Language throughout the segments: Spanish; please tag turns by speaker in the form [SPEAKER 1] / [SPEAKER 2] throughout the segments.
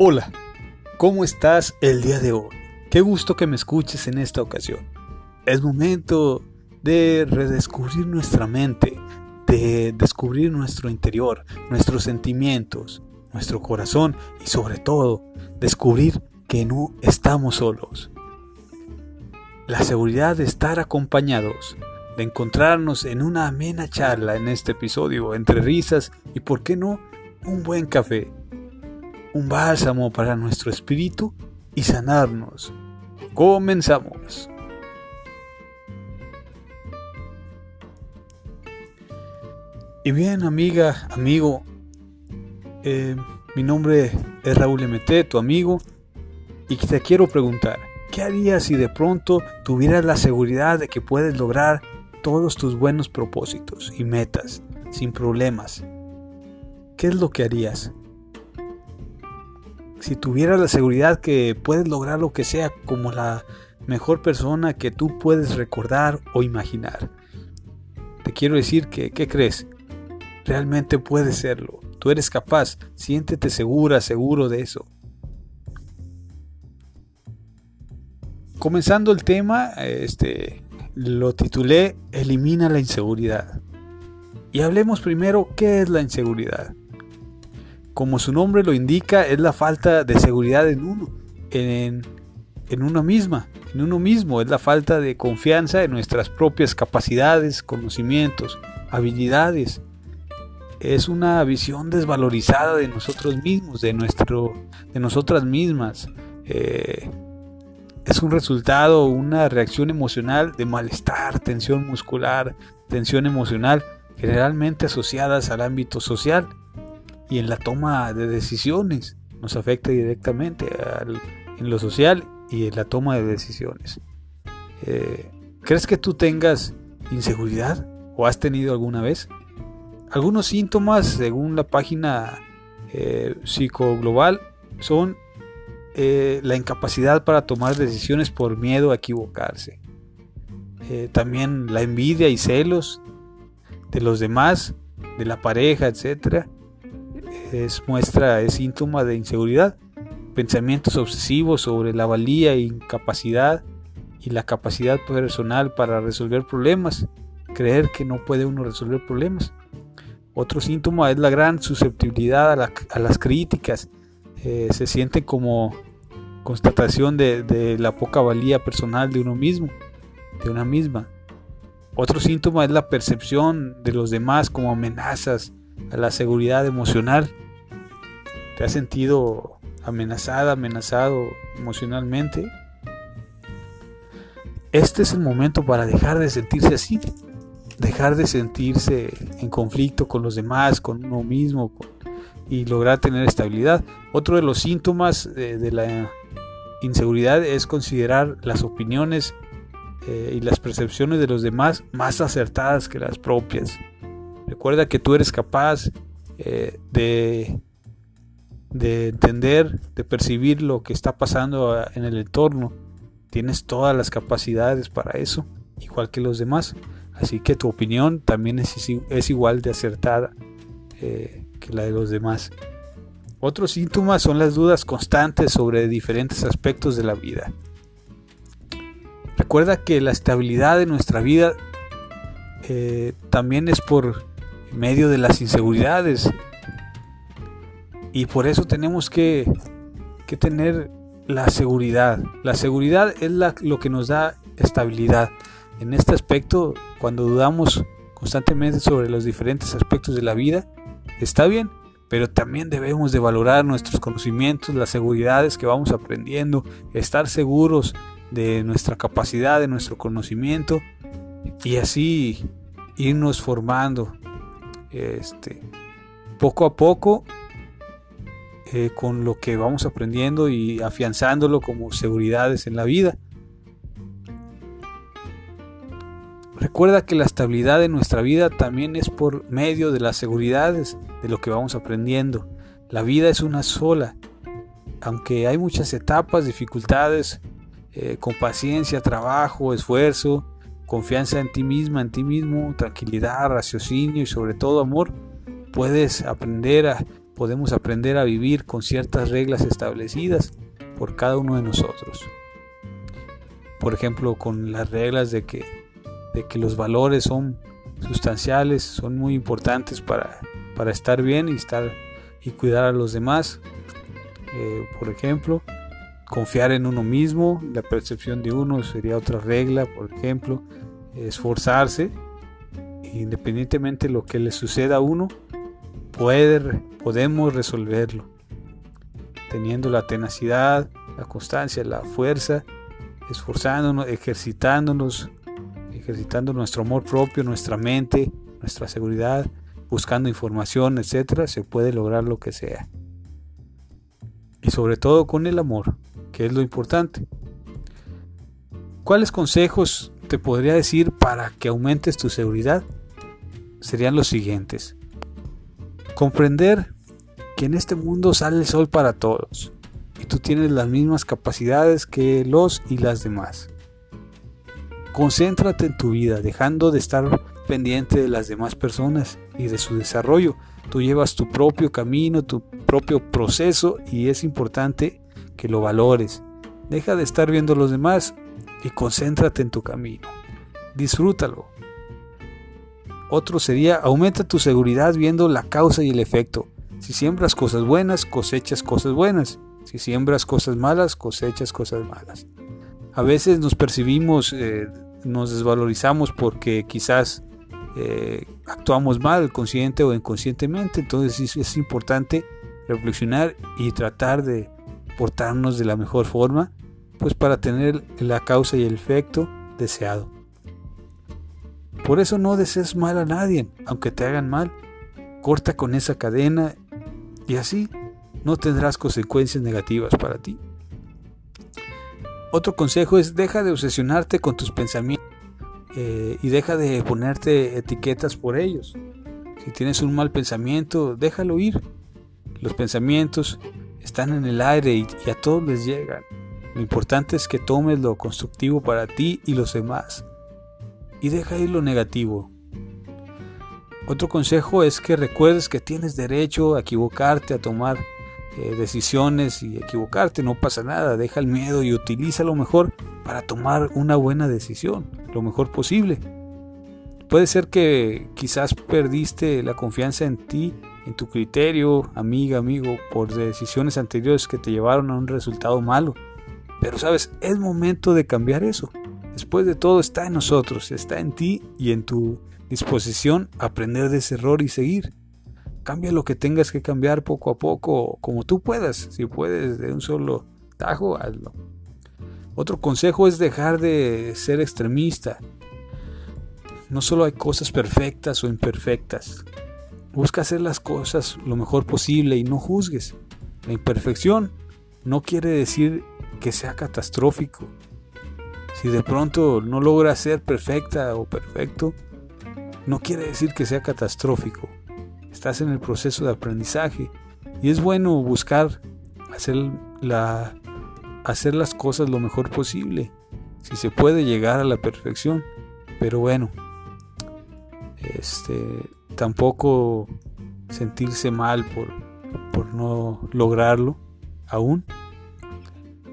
[SPEAKER 1] Hola, ¿cómo estás el día de hoy? Qué gusto que me escuches en esta ocasión. Es momento de redescubrir nuestra mente, de descubrir nuestro interior, nuestros sentimientos, nuestro corazón y sobre todo descubrir que no estamos solos. La seguridad de estar acompañados, de encontrarnos en una amena charla en este episodio entre risas y, por qué no, un buen café un bálsamo para nuestro espíritu y sanarnos. Comenzamos. Y bien, amiga, amigo, eh, mi nombre es Raúl MT, tu amigo, y te quiero preguntar, ¿qué harías si de pronto tuvieras la seguridad de que puedes lograr todos tus buenos propósitos y metas sin problemas? ¿Qué es lo que harías? Si tuvieras la seguridad que puedes lograr lo que sea como la mejor persona que tú puedes recordar o imaginar. Te quiero decir que, ¿qué crees? Realmente puedes serlo. Tú eres capaz. Siéntete segura, seguro de eso. Comenzando el tema, este, lo titulé Elimina la inseguridad. Y hablemos primero qué es la inseguridad como su nombre lo indica, es la falta de seguridad en uno, en, en uno misma, en uno mismo, es la falta de confianza en nuestras propias capacidades, conocimientos, habilidades. Es una visión desvalorizada de nosotros mismos, de, nuestro, de nosotras mismas. Eh, es un resultado, una reacción emocional de malestar, tensión muscular, tensión emocional, generalmente asociadas al ámbito social y en la toma de decisiones. Nos afecta directamente en lo social y en la toma de decisiones. Eh, ¿Crees que tú tengas inseguridad o has tenido alguna vez? Algunos síntomas, según la página eh, psicoglobal, son eh, la incapacidad para tomar decisiones por miedo a equivocarse. también la envidia y celos de los demás, de la pareja, etcétera es muestra, es síntoma de inseguridad. Pensamientos obsesivos sobre la valía e incapacidad y la capacidad personal para resolver problemas. Creer que no puede uno resolver problemas. Otro síntoma es la gran susceptibilidad a, las críticas. Eh, se siente como constatación de, de la poca valía personal de uno mismo, de una misma. Otro síntoma es la percepción de los demás como amenazas a la seguridad emocional. ¿Te has sentido amenazada, amenazado emocionalmente? Este es el momento para dejar de sentirse así, dejar de sentirse en conflicto con los demás, con uno mismo y lograr tener estabilidad. Otro de los síntomas de, la inseguridad es considerar las opiniones eh, y las percepciones de los demás más acertadas que las propias. Recuerda que tú eres capaz eh, de, de entender, de percibir lo que está pasando ah, en el entorno. Tienes todas las capacidades para eso, igual que los demás. Así que tu opinión también es, igual de acertada eh, que la de los demás. Otros síntomas son las dudas constantes sobre diferentes aspectos de la vida. Recuerda que la estabilidad de nuestra vida eh, también es por en medio de las inseguridades. Y por eso tenemos que, que tener la seguridad. La seguridad es lo que nos da estabilidad. En este aspecto, cuando dudamos constantemente sobre los diferentes aspectos de la vida, está bien, pero también debemos de valorar nuestros conocimientos, las seguridades que vamos aprendiendo, estar seguros de nuestra capacidad, de nuestro conocimiento y así irnos formando este, poco a poco eh, con lo que vamos aprendiendo y afianzándolo como seguridades en la vida. Recuerda que la estabilidad de nuestra vida también es por medio de las seguridades de lo que vamos aprendiendo. La vida es una sola, aunque hay muchas etapas, dificultades, eh, con paciencia, trabajo, esfuerzo, confianza en ti misma, en ti mismo, tranquilidad, raciocinio y sobre todo amor, puedes aprender a podemos aprender a vivir con ciertas reglas establecidas por cada uno de nosotros. Por ejemplo, con las reglas de que, de que los valores son sustanciales, son muy importantes para, para estar bien y estar y cuidar a los demás. Eh, por ejemplo, confiar en uno mismo, la percepción de uno sería otra regla, por ejemplo, esforzarse, independientemente de lo que le suceda a uno, podemos resolverlo, teniendo la tenacidad, la constancia, la fuerza, esforzándonos, ejercitándonos, ejercitando nuestro amor propio, nuestra mente, nuestra seguridad, buscando información, etcétera, se puede lograr lo que sea. Y sobre todo con el amor, que es lo importante. ¿Cuáles consejos te podría decir para que aumentes tu seguridad? Serían los siguientes. Comprender que en este mundo sale el sol para todos y tú tienes las mismas capacidades que los y las demás. Concéntrate en tu vida, dejando de estar pendiente de las demás personas y de su desarrollo. Tú llevas tu propio camino, tu propio proceso y es importante que lo valores. Deja de estar viendo a los demás y concéntrate en tu camino. Disfrútalo. Otro sería, aumenta tu seguridad viendo la causa y el efecto. Si siembras cosas buenas, cosechas cosas buenas. Si siembras cosas malas, cosechas cosas malas. A veces nos percibimos, eh, nos desvalorizamos porque quizás eh, actuamos mal, consciente o inconscientemente. Entonces es importante reflexionar y tratar de portarnos de la mejor forma, pues para tener la causa y el efecto deseado. Por eso no desees mal a nadie, aunque te hagan mal. Corta con esa cadena y así no tendrás consecuencias negativas para ti. Otro consejo es deja de obsesionarte con tus pensamientos eh, y deja de ponerte etiquetas por ellos. Si tienes un mal pensamiento, déjalo ir. Los pensamientos están en el aire y, a todos les llegan. Lo importante es que tomes lo constructivo para ti y los demás. Y deja ir lo negativo. Otro consejo es que recuerdes que tienes derecho a equivocarte, a tomar eh, decisiones y equivocarte, no pasa nada, deja el miedo y utiliza lo mejor para tomar una buena decisión, lo mejor posible. Puede ser que quizás perdiste la confianza en ti, en tu criterio, amiga, amigo, por decisiones anteriores que te llevaron a un resultado malo. Pero sabes, es momento de cambiar eso. Después de todo está en nosotros, está en ti y en tu disposición aprender de ese error y seguir. Cambia lo que tengas que cambiar poco a poco, como tú puedas. Si puedes de un solo tajo, hazlo. Otro consejo es dejar de ser extremista. No solo hay cosas perfectas o imperfectas. Busca hacer las cosas lo mejor posible y no juzgues. La imperfección no quiere decir que sea catastrófico. Si de pronto no logra ser perfecta o perfecto, no quiere decir que sea catastrófico estás en el proceso de aprendizaje y es bueno buscar hacer, la, hacer las cosas lo mejor posible, si se puede llegar a la perfección, pero bueno, este, tampoco sentirse mal por, por no lograrlo aún.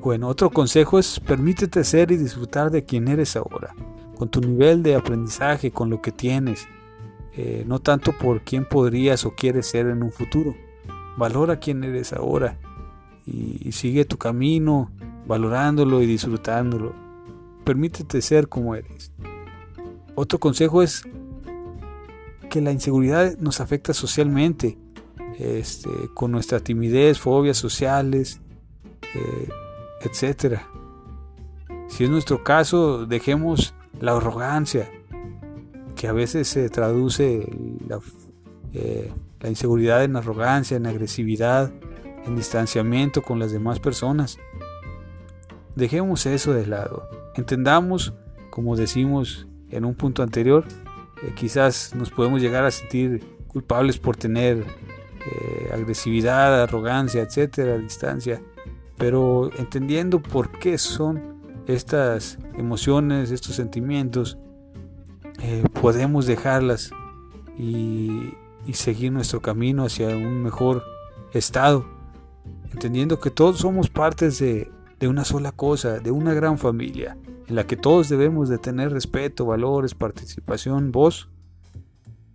[SPEAKER 1] Bueno, otro consejo es permítete ser y disfrutar de quien eres ahora, con tu nivel de aprendizaje, con lo que tienes, eh, no tanto por quién podrías o quieres ser en un futuro. Valora quién eres ahora y, sigue tu camino valorándolo y disfrutándolo. Permítete ser como eres. Otro consejo es que la inseguridad nos afecta socialmente, este, con nuestra timidez, fobias sociales, eh, etc. Si es nuestro caso, dejemos la arrogancia, que a veces se traduce eh, la, inseguridad en arrogancia, en agresividad, en distanciamiento con las demás personas. Dejemos eso de lado. Entendamos, como decimos en un punto anterior, eh, quizás nos podemos llegar a sentir culpables por tener eh, agresividad, arrogancia, etcétera, distancia, pero entendiendo por qué son estas emociones, estos sentimientos, eh, podemos dejarlas y, seguir nuestro camino hacia un mejor estado, entendiendo que todos somos partes de, de una sola cosa, de una gran familia, en la que todos debemos de tener respeto, valores, participación, voz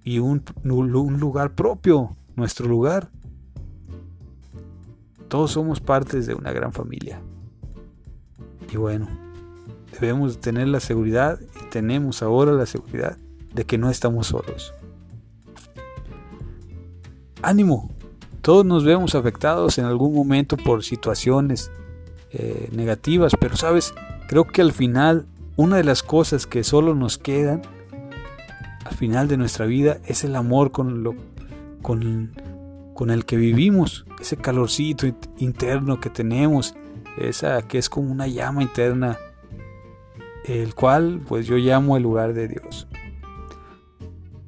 [SPEAKER 1] y un, lugar propio, nuestro lugar. Todos somos partes de una gran familia. Y bueno, debemos tener la seguridad y tenemos ahora la seguridad de que no estamos solos. Ánimo, todos nos vemos afectados en algún momento por situaciones eh, negativas, pero sabes, creo que al final una de las cosas que solo nos quedan al final de nuestra vida es el amor con, lo, con, con el que vivimos, ese calorcito interno que tenemos, esa que es como una llama interna, el cual pues yo llamo el lugar de Dios.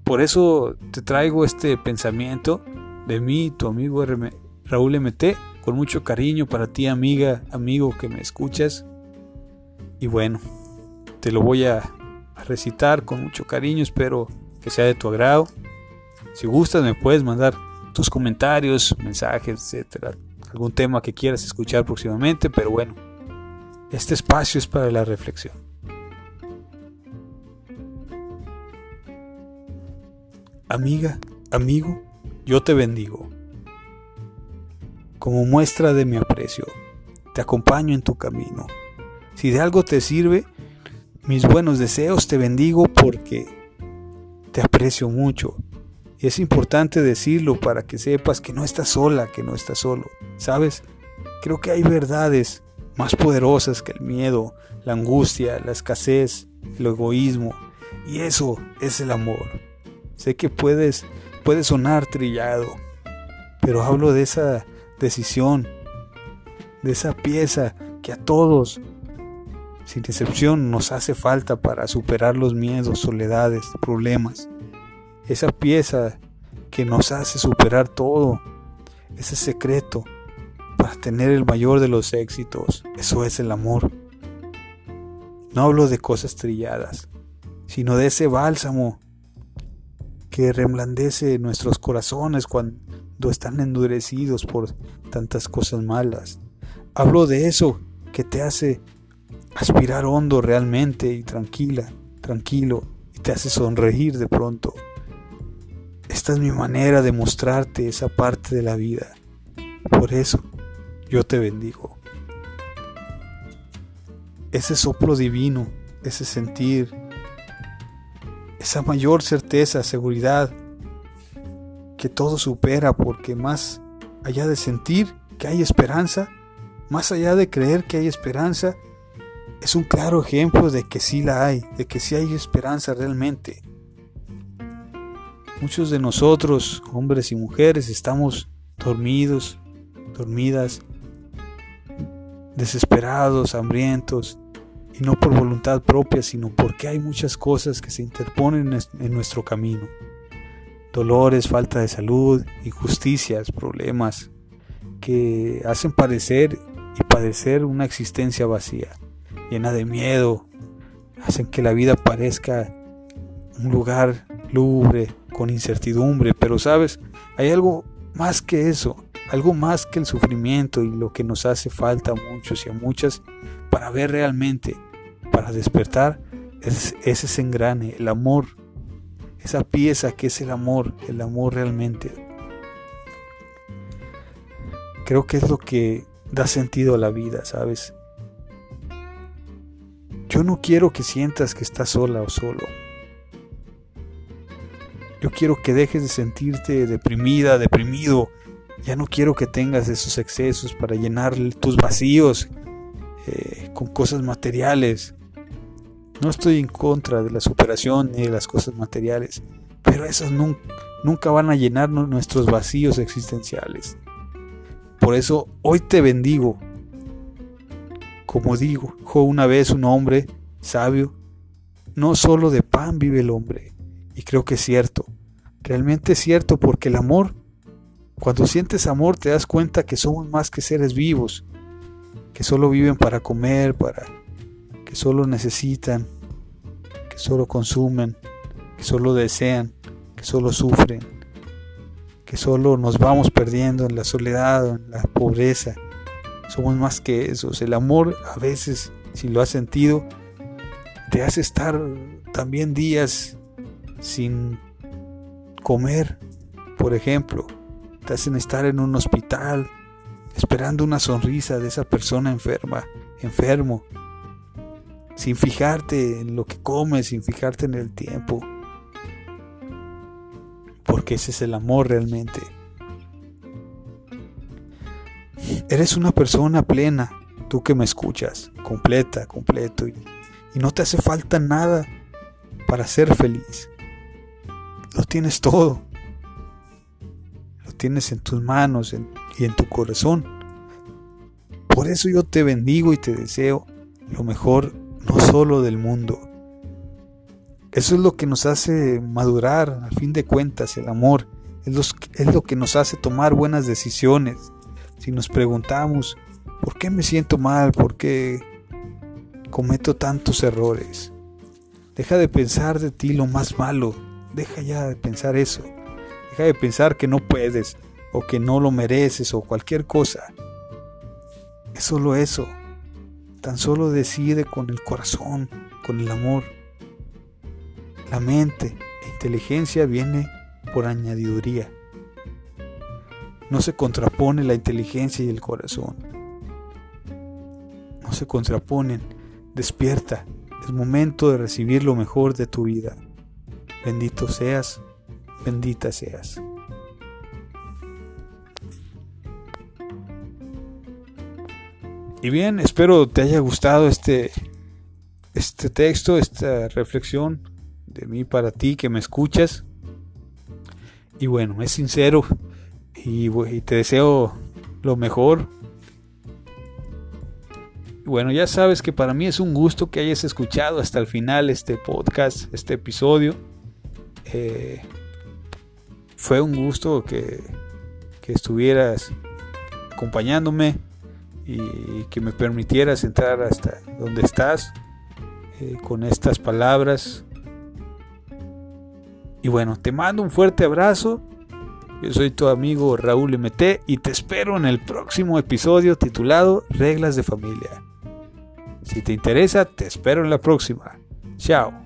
[SPEAKER 1] Por eso te traigo este pensamiento de mí, tu amigo Raúl MT, con mucho cariño para ti amiga, amigo que me escuchas. Y bueno, te lo voy a recitar con mucho cariño, espero que sea de tu agrado. Si gustas me puedes mandar tus comentarios, mensajes, etcétera, algún tema que quieras escuchar próximamente, pero bueno, este espacio es para la reflexión. Amiga, amigo, yo te bendigo. Como muestra de mi aprecio, te acompaño en tu camino. Si de algo te sirve, mis buenos deseos te bendigo porque te aprecio mucho y es importante decirlo para que sepas que no estás sola, que no estás solo. ¿Sabes? Creo que hay verdades más poderosas que el miedo, la angustia, la escasez, el egoísmo. Y eso es el amor. Sé que puedes, puede sonar trillado, pero hablo de esa decisión, de esa pieza que a todos, sin excepción, nos hace falta para superar los miedos, soledades, problemas esa pieza que nos hace superar todo, ese secreto para tener el mayor de los éxitos, eso es el amor. No hablo de cosas trilladas, sino de ese bálsamo que reblandece nuestros corazones cuando están endurecidos por tantas cosas malas. Hablo de eso que te hace aspirar hondo realmente y tranquila, tranquilo, y te hace sonreír de pronto. Esta es mi manera de mostrarte esa parte de la vida. Por eso yo te bendigo. Ese soplo divino, ese sentir, esa mayor certeza, seguridad, que todo supera porque más allá de sentir que hay esperanza, más allá de creer que hay esperanza, es un claro ejemplo de que sí la hay, de que sí hay esperanza realmente. Muchos de nosotros, hombres y mujeres, estamos dormidos, dormidas, desesperados, hambrientos, y no por voluntad propia, sino porque hay muchas cosas que se interponen en nuestro camino. Dolores, falta de salud, injusticias, problemas que hacen parecer y padecer una existencia vacía, llena de miedo, hacen que la vida parezca un lugar lúgubre, con incertidumbre, pero sabes, hay algo más que eso, algo más que el sufrimiento y lo que nos hace falta a muchos y a muchas para ver realmente, para despertar, es, ese engrane, el amor, esa pieza que es el amor, el amor realmente. Creo que es lo que da sentido a la vida, ¿sabes? No quiero que sientas que estás sola o solo. Yo quiero que dejes de sentirte deprimida, deprimido. Ya no quiero que tengas esos excesos para llenar tus vacíos eh, con cosas materiales. No estoy en contra de la superación ni de las cosas materiales, pero esas nunca van a llenar nuestros vacíos existenciales. Por eso hoy te bendigo. Como digo, una vez un hombre sabio, no solo de pan vive el hombre, y creo que es cierto. Realmente es cierto porque el amor, cuando sientes amor te das cuenta que somos más que seres vivos, que solo viven para comer, para que solo necesitan, que solo consumen, que solo desean, que solo sufren. que solo nos vamos perdiendo en la soledad, en la pobreza. Somos más que eso. El amor a veces, si lo has sentido, te hace estar también días sin comer, por ejemplo. Te hacen estar en un hospital esperando una sonrisa de esa persona enferma, enfermo, sin fijarte en lo que comes, sin fijarte en el tiempo. Porque ese es el amor realmente. Eres una persona plena, tú que me escuchas, completa, completo, y, no te hace falta nada para ser feliz. Lo tienes todo. Lo tienes en tus manos y en tu corazón. Por eso yo te bendigo y te deseo lo mejor no solo del mundo. Eso es lo que nos hace madurar, al fin de cuentas, el amor. Es, lo que nos hace tomar buenas decisiones. Si nos preguntamos, ¿por qué me siento mal? ¿Por qué cometo tantos errores? Deja de pensar de ti lo más malo. Deja ya de pensar eso. Deja de pensar que no puedes o que no lo mereces o cualquier cosa. Es solo eso. Tan solo decide con el corazón, con el amor. La mente e inteligencia viene por añadiduría. No se contrapone la inteligencia y el corazón. No se contraponen. Despierta. Es momento de recibir lo mejor de tu vida. Bendito seas, bendita seas. Y bien, espero te haya gustado este, este texto, esta reflexión de mí para ti que me escuchas. Y bueno, es sincero y, te deseo lo mejor. bueno, ya sabes que para mí es un gusto que hayas escuchado hasta el final este podcast, este episodio. Eh, fue un gusto que, que estuvieras acompañándome y que me permitieras entrar hasta donde estás eh, con estas palabras. Y bueno, te mando un fuerte abrazo. Yo soy tu amigo Raúl MT y te espero en el próximo episodio titulado Reglas de Familia. Si te interesa, te espero en la próxima. Chao.